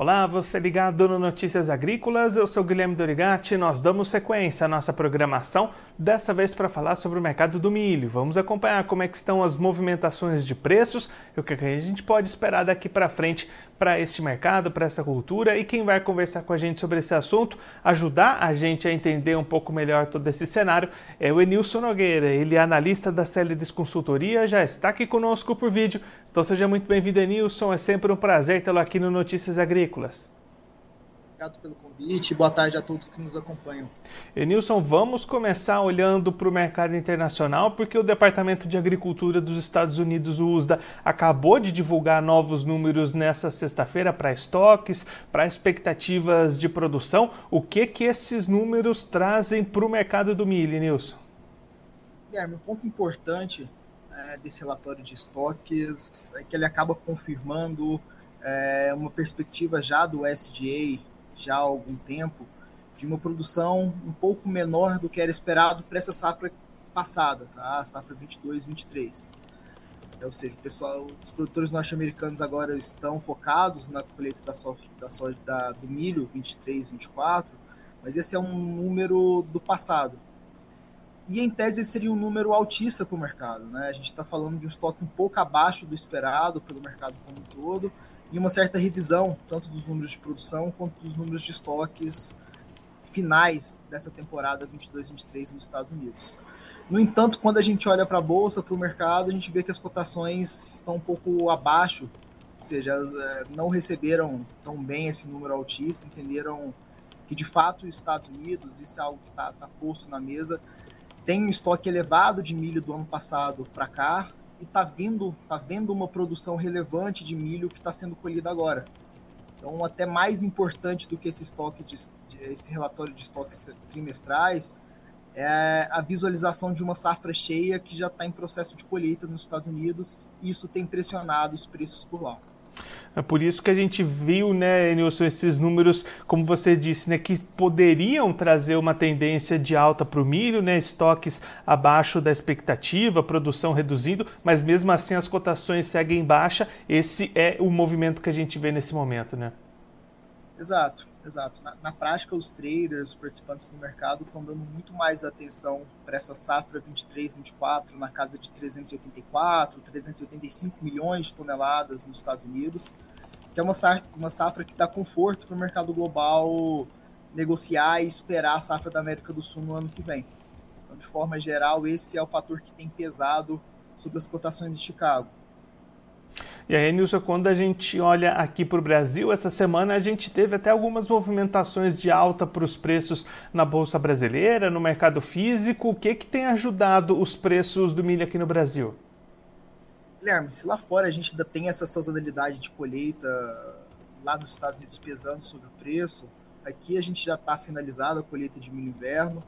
Olá, você ligado no Notícias Agrícolas, eu sou Guilherme Dorigati. Nós damos sequência à nossa programação, dessa vez para falar sobre o mercado do milho. Vamos acompanhar como é que estão as movimentações de preços e o que a gente pode esperar daqui para frente para este mercado, para essa cultura. E quem vai conversar com a gente sobre esse assunto, ajudar a gente a entender um pouco melhor todo esse cenário, é o Enilson Nogueira. Ele é analista da Célides Consultoria, já está aqui conosco por vídeo. Então seja muito bem-vindo, Enilson. É sempre um prazer tê-lo aqui no Notícias Agrícolas. Obrigado pelo convite. Boa tarde a todos que nos acompanham. Enilson, vamos começar olhando para o mercado internacional, porque o Departamento de Agricultura dos Estados Unidos, o USDA, acabou de divulgar novos números nessa sexta-feira para estoques, para expectativas de produção. O que que esses números trazem para o mercado do milho, Enilson? Guilherme, um ponto importante é, desse relatório de estoques é que ele acaba confirmando é, uma perspectiva já do SDA já há algum tempo de uma produção um pouco menor do que era esperado para essa safra passada, tá? a safra 22, 23. É, ou seja, o pessoal, os produtores norte-americanos agora estão focados na colheita da soja, da soja da, do milho 23, 24, mas esse é um número do passado e em tese seria um número altista para o mercado. Né? A gente está falando de um estoque um pouco abaixo do esperado pelo mercado como um todo e uma certa revisão, tanto dos números de produção quanto dos números de estoques finais dessa temporada 22-23 nos Estados Unidos. No entanto, quando a gente olha para a bolsa, para o mercado, a gente vê que as cotações estão um pouco abaixo, ou seja, elas é, não receberam tão bem esse número altista, entenderam que de fato os Estados Unidos, isso é algo que está tá posto na mesa, tem um estoque elevado de milho do ano passado para cá e está vindo, tá vendo uma produção relevante de milho que está sendo colhida agora. Então, até mais importante do que esse estoque de, esse relatório de estoques trimestrais é a visualização de uma safra cheia que já está em processo de colheita nos Estados Unidos e isso tem pressionado os preços por lá. É por isso que a gente viu, né, Nilson, esses números, como você disse, né, que poderiam trazer uma tendência de alta para o milho, né, estoques abaixo da expectativa, produção reduzindo, mas mesmo assim as cotações seguem baixa. Esse é o movimento que a gente vê nesse momento, né? Exato, exato. Na, na, prática, os traders, os participantes do mercado estão dando muito mais atenção para essa safra 23, 24, na casa de 384, 385 milhões de toneladas nos Estados Unidos, que é uma safra, uma safra que dá conforto para o mercado global negociar e esperar a safra da América do Sul no ano que vem. Então, de forma geral, esse é o fator que tem pesado sobre as cotações de Chicago. E aí, Nilson, quando a gente olha aqui para o Brasil, essa semana a gente teve até algumas movimentações de alta para os preços na Bolsa Brasileira, no mercado físico. O que, que tem ajudado os preços do milho aqui no Brasil? Guilherme, se lá fora a gente ainda tem essa sazonalidade de colheita lá nos Estados Unidos pesando sobre o preço, aqui a gente já está finalizado a colheita de milho inverno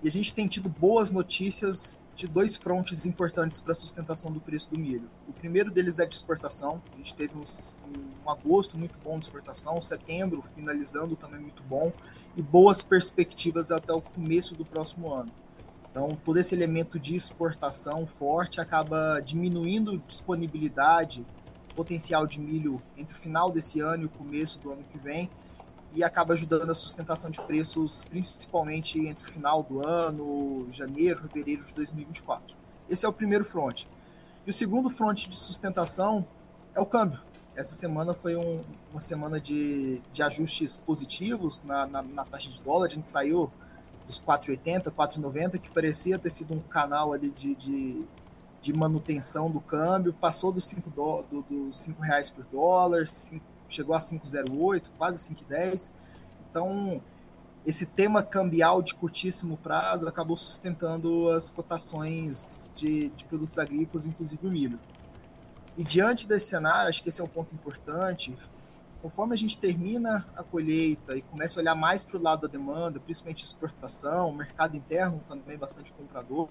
e a gente tem tido boas notícias de dois frontes importantes para a sustentação do preço do milho. O primeiro deles é de exportação. A gente teve uns, um, um, agosto muito bom de exportação, setembro finalizando também muito bom e boas perspectivas até o começo do próximo ano. Então, todo esse elemento de exportação forte acaba diminuindo disponibilidade, potencial de milho entre o final desse ano e o começo do ano que vem, e acaba ajudando a sustentação de preços, principalmente entre o final do ano, janeiro, fevereiro de 2024. Esse é o primeiro front. E o segundo front de sustentação é o câmbio. Essa semana foi um, uma semana de, de ajustes positivos na, na, na, taxa de dólar. A gente saiu dos 4,80, 4,90, que parecia ter sido um canal ali de, de, de manutenção do câmbio, passou dos 5, do, do, dos 5 reais por dólar, 5, chegou a 5,08, quase 5,10. Então, esse tema cambial de curtíssimo prazo acabou sustentando as cotações de, de produtos agrícolas, inclusive o milho. E diante desse cenário, acho que esse é um ponto importante, conforme a gente termina a colheita e começa a olhar mais para o lado da demanda, principalmente exportação, mercado interno também bastante comprador,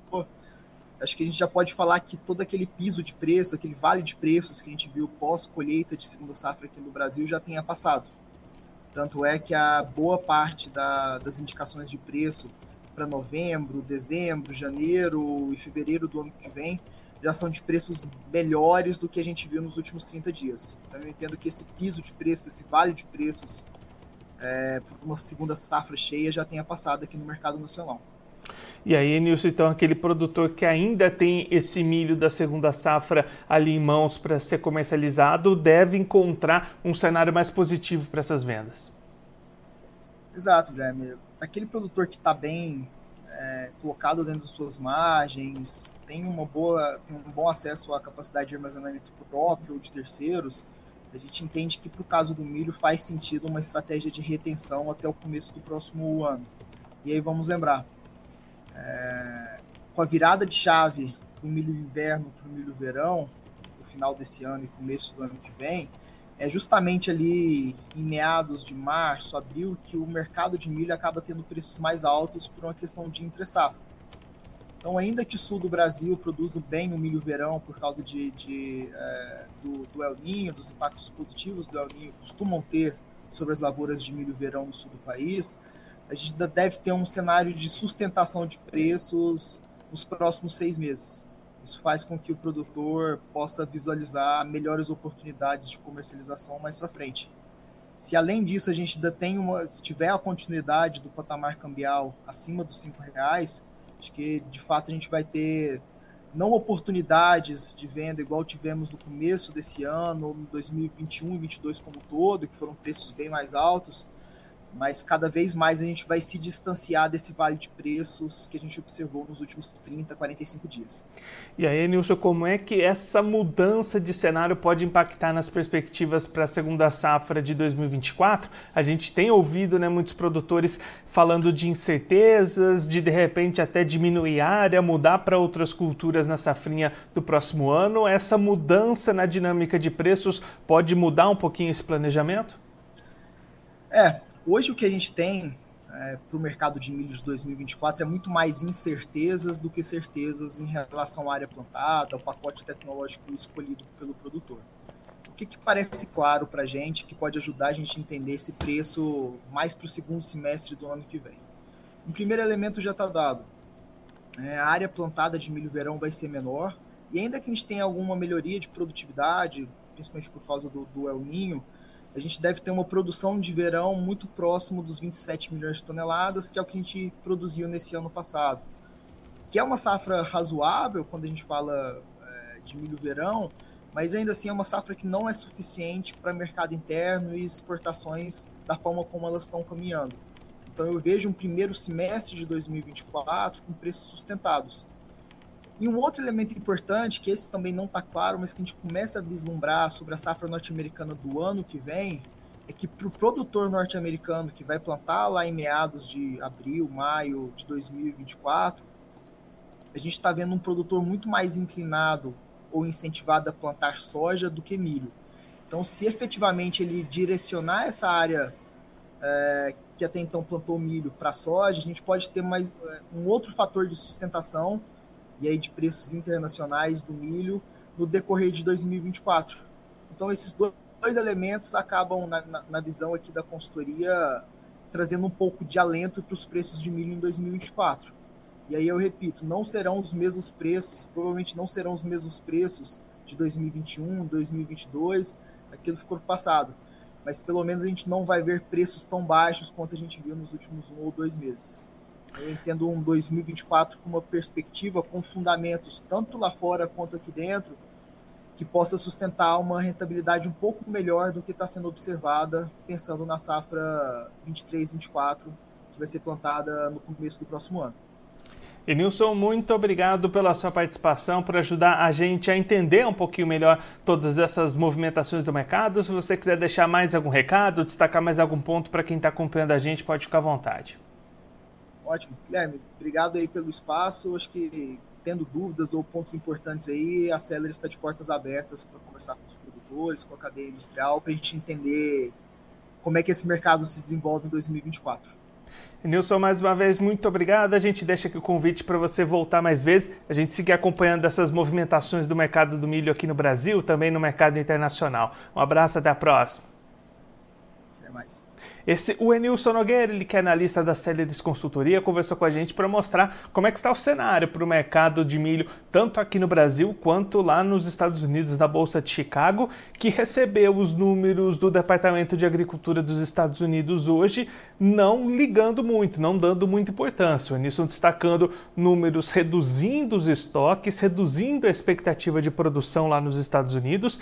acho que a gente já pode falar que todo aquele piso de preço, aquele vale de preços que a gente viu pós-colheita de segunda safra aqui no Brasil já tenha passado. Tanto é que a boa parte da, das indicações de preço para novembro, dezembro, janeiro e fevereiro do ano que vem já são de preços melhores do que a gente viu nos últimos 30 dias. Então eu entendo que esse piso de preço, esse vale de preços, é, uma segunda safra cheia já tenha passado aqui no mercado nacional. E aí, Nilson, então aquele produtor que ainda tem esse milho da segunda safra ali em mãos para ser comercializado deve encontrar um cenário mais positivo para essas vendas. Exato, Guilherme. Aquele produtor que está bem é, colocado dentro das suas margens, tem uma boa, tem um bom acesso à capacidade de armazenamento próprio ou de terceiros, a gente entende que para o caso do milho faz sentido uma estratégia de retenção até o começo do próximo ano. E aí vamos lembrar, é, com a virada de chave do milho inverno para o milho verão, no final desse ano e começo do ano que vem, é justamente ali em meados de março, abril, que o mercado de milho acaba tendo preços mais altos por uma questão de entre safra. Então, ainda que o sul do Brasil produza bem o milho verão por causa de, de é, do, do, El Ninho, dos impactos positivos do El Ninho costumam ter sobre as lavouras de milho verão no sul do país, a gente deve ter um cenário de sustentação de preços nos próximos seis meses. Isso faz com que o produtor possa visualizar melhores oportunidades de comercialização mais para frente. Se além disso a gente ainda tem uma, se tiver a continuidade do patamar cambial acima dos cinco reais, acho que de fato a gente vai ter não oportunidades de venda igual tivemos no começo desse ano, 2021 e 2022 como todo, que foram preços bem mais altos, mas cada vez mais a gente vai se distanciar desse vale de preços que a gente observou nos últimos 30, 45 dias. E aí, Nilson, como é que essa mudança de cenário pode impactar nas perspectivas para a segunda safra de 2024? A gente tem ouvido né, muitos produtores falando de incertezas, de de repente até diminuir a área, mudar para outras culturas na safrinha do próximo ano. Essa mudança na dinâmica de preços pode mudar um pouquinho esse planejamento? É, Hoje o que a gente tem é, para o mercado de milho de 2024 é muito mais incertezas do que certezas em relação à área plantada, ao pacote tecnológico escolhido pelo produtor. O que, que parece claro para a gente que pode ajudar a gente a entender esse preço mais para o segundo semestre do ano que vem? Um primeiro elemento já está dado. É, a área plantada de milho verão vai ser menor, e ainda que a gente tenha alguma melhoria de produtividade, principalmente por causa do, do El Ninho, a gente deve ter uma produção de verão muito próximo dos 27 milhões de toneladas, que é o que a gente produziu nesse ano passado. Que é uma safra razoável quando a gente fala é, de milho verão, mas ainda assim é uma safra que não é suficiente para mercado interno e exportações da forma como elas estão caminhando. Então eu vejo um primeiro semestre de 2024 com preços sustentados. E um outro elemento importante, que esse também não está claro, mas que a gente começa a vislumbrar sobre a safra norte-americana do ano que vem, é que para o produtor norte-americano que vai plantar lá em meados de abril, maio de 2024, a gente está vendo um produtor muito mais inclinado ou incentivado a plantar soja do que milho. Então, se efetivamente ele direcionar essa área é, que até então plantou milho para soja, a gente pode ter mais é, um outro fator de sustentação e aí de preços internacionais do milho no decorrer de 2024. Então, esses dois, elementos acabam, na, na, na, visão aqui da consultoria, trazendo um pouco de alento para os preços de milho em 2024. E aí eu repito, não serão os mesmos preços, provavelmente não serão os mesmos preços de 2021, 2022, aquilo ficou passado. Mas pelo menos a gente não vai ver preços tão baixos quanto a gente viu nos últimos um ou dois meses. Eu entendo um 2024 com uma perspectiva com fundamentos tanto lá fora quanto aqui dentro, que possa sustentar uma rentabilidade um pouco melhor do que está sendo observada, pensando na safra 23-24, que vai ser plantada no começo do próximo ano. Nilson, muito obrigado pela sua participação, por ajudar a gente a entender um pouquinho melhor todas essas movimentações do mercado. Se você quiser deixar mais algum recado, destacar mais algum ponto para quem está acompanhando a gente, pode ficar à vontade. Ótimo. Guilherme, obrigado aí pelo espaço. Acho que tendo dúvidas ou pontos importantes aí, a Celer está de portas abertas para conversar com os produtores, com a cadeia industrial, para a gente entender como é que esse mercado se desenvolve em 2024. Nilson, mais uma vez, muito obrigado. A gente deixa aqui o convite para você voltar mais vezes, a gente seguir acompanhando essas movimentações do mercado do milho aqui no Brasil, também no mercado internacional. Um abraço, até a próxima. Até mais. Esse, o Enilson Nogueira, ele que é analista da Celeris Consultoria, conversou com a gente para mostrar como é que está o cenário para o mercado de milho, tanto aqui no Brasil quanto lá nos Estados Unidos, na Bolsa de Chicago, que recebeu os números do Departamento de Agricultura dos Estados Unidos hoje, não ligando muito, não dando muita importância. O Enilson destacando números reduzindo os estoques, reduzindo a expectativa de produção lá nos Estados Unidos,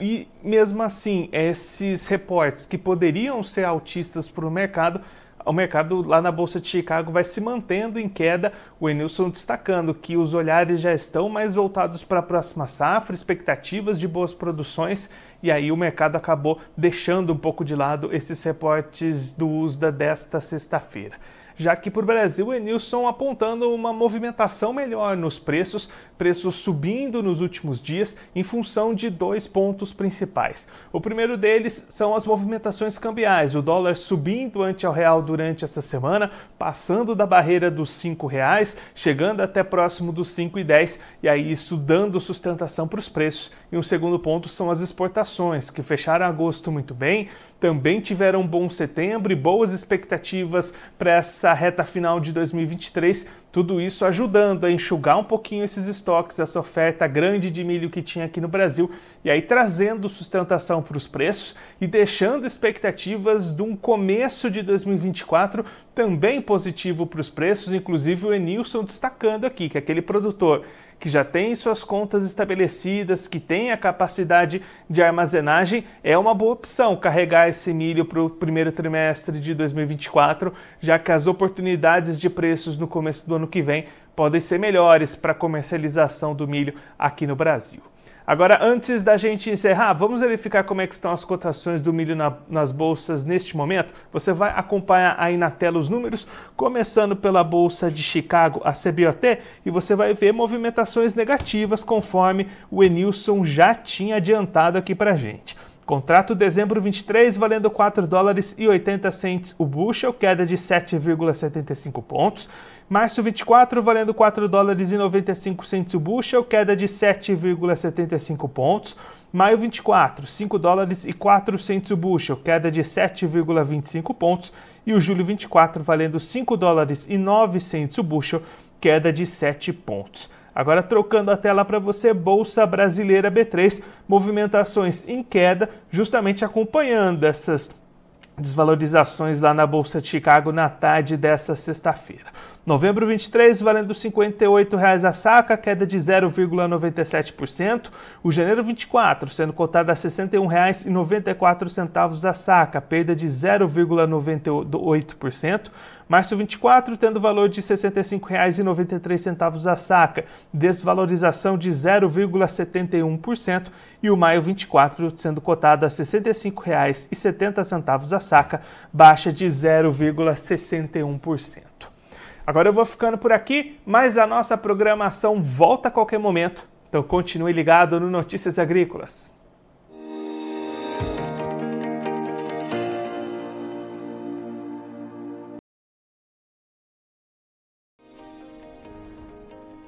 e mesmo assim, esses reportes que poderiam ser altistas para o mercado, o mercado lá na Bolsa de Chicago vai se mantendo em queda. O Enilson destacando que os olhares já estão mais voltados para a próxima safra, expectativas de boas produções, e aí o mercado acabou deixando um pouco de lado esses reportes do USDA desta sexta-feira já que o Brasil o Enilson apontando uma movimentação melhor nos preços, preços subindo nos últimos dias em função de dois pontos principais. O primeiro deles são as movimentações cambiais, o dólar subindo ante ao real durante essa semana, passando da barreira dos R$ reais, chegando até próximo dos 5,10 e aí isso dando sustentação para os preços. E um segundo ponto são as exportações, que fecharam agosto muito bem, também tiveram um bom setembro e boas expectativas para essa reta final de 2023. Tudo isso ajudando a enxugar um pouquinho esses estoques, essa oferta grande de milho que tinha aqui no Brasil, e aí trazendo sustentação para os preços e deixando expectativas de um começo de 2024 também positivo para os preços, inclusive o Enilson destacando aqui que aquele produtor que já tem suas contas estabelecidas, que tem a capacidade de armazenagem, é uma boa opção carregar esse milho para o primeiro trimestre de 2024, já que as oportunidades de preços no começo do ano que vem podem ser melhores para a comercialização do milho aqui no Brasil. Agora, antes da gente encerrar, vamos verificar como é que estão as cotações do milho na, nas bolsas neste momento. Você vai acompanhar aí na tela os números, começando pela bolsa de Chicago, a CBOT, e você vai ver movimentações negativas conforme o Enilson já tinha adiantado aqui para gente. Contrato dezembro 23 valendo 4 dólares e 80 cents o bushel, queda de 7,75 pontos. Março 24 valendo 4 dólares e 95 cents o bushel, queda de 7,75 pontos. Maio 24, 5 dólares e 4 cents o bushel, queda de 7,25 pontos. E o julho 24 valendo 5 dólares e 9 cents o bushel, queda de 7 pontos. Agora trocando a tela para você, Bolsa Brasileira B3, movimentações em queda, justamente acompanhando essas desvalorizações lá na Bolsa de Chicago na tarde dessa sexta-feira. Novembro 23, valendo R$ 58,00 a saca, queda de 0,97%. O janeiro 24, sendo cotado a R$ 61,94 a saca, perda de 0,98%. Março 24, tendo valor de R$ 65,93 a saca, desvalorização de 0,71%. E o maio 24, sendo cotado a R$ 65,70 a saca, baixa de 0,61%. Agora eu vou ficando por aqui, mas a nossa programação volta a qualquer momento. Então continue ligado no Notícias Agrícolas.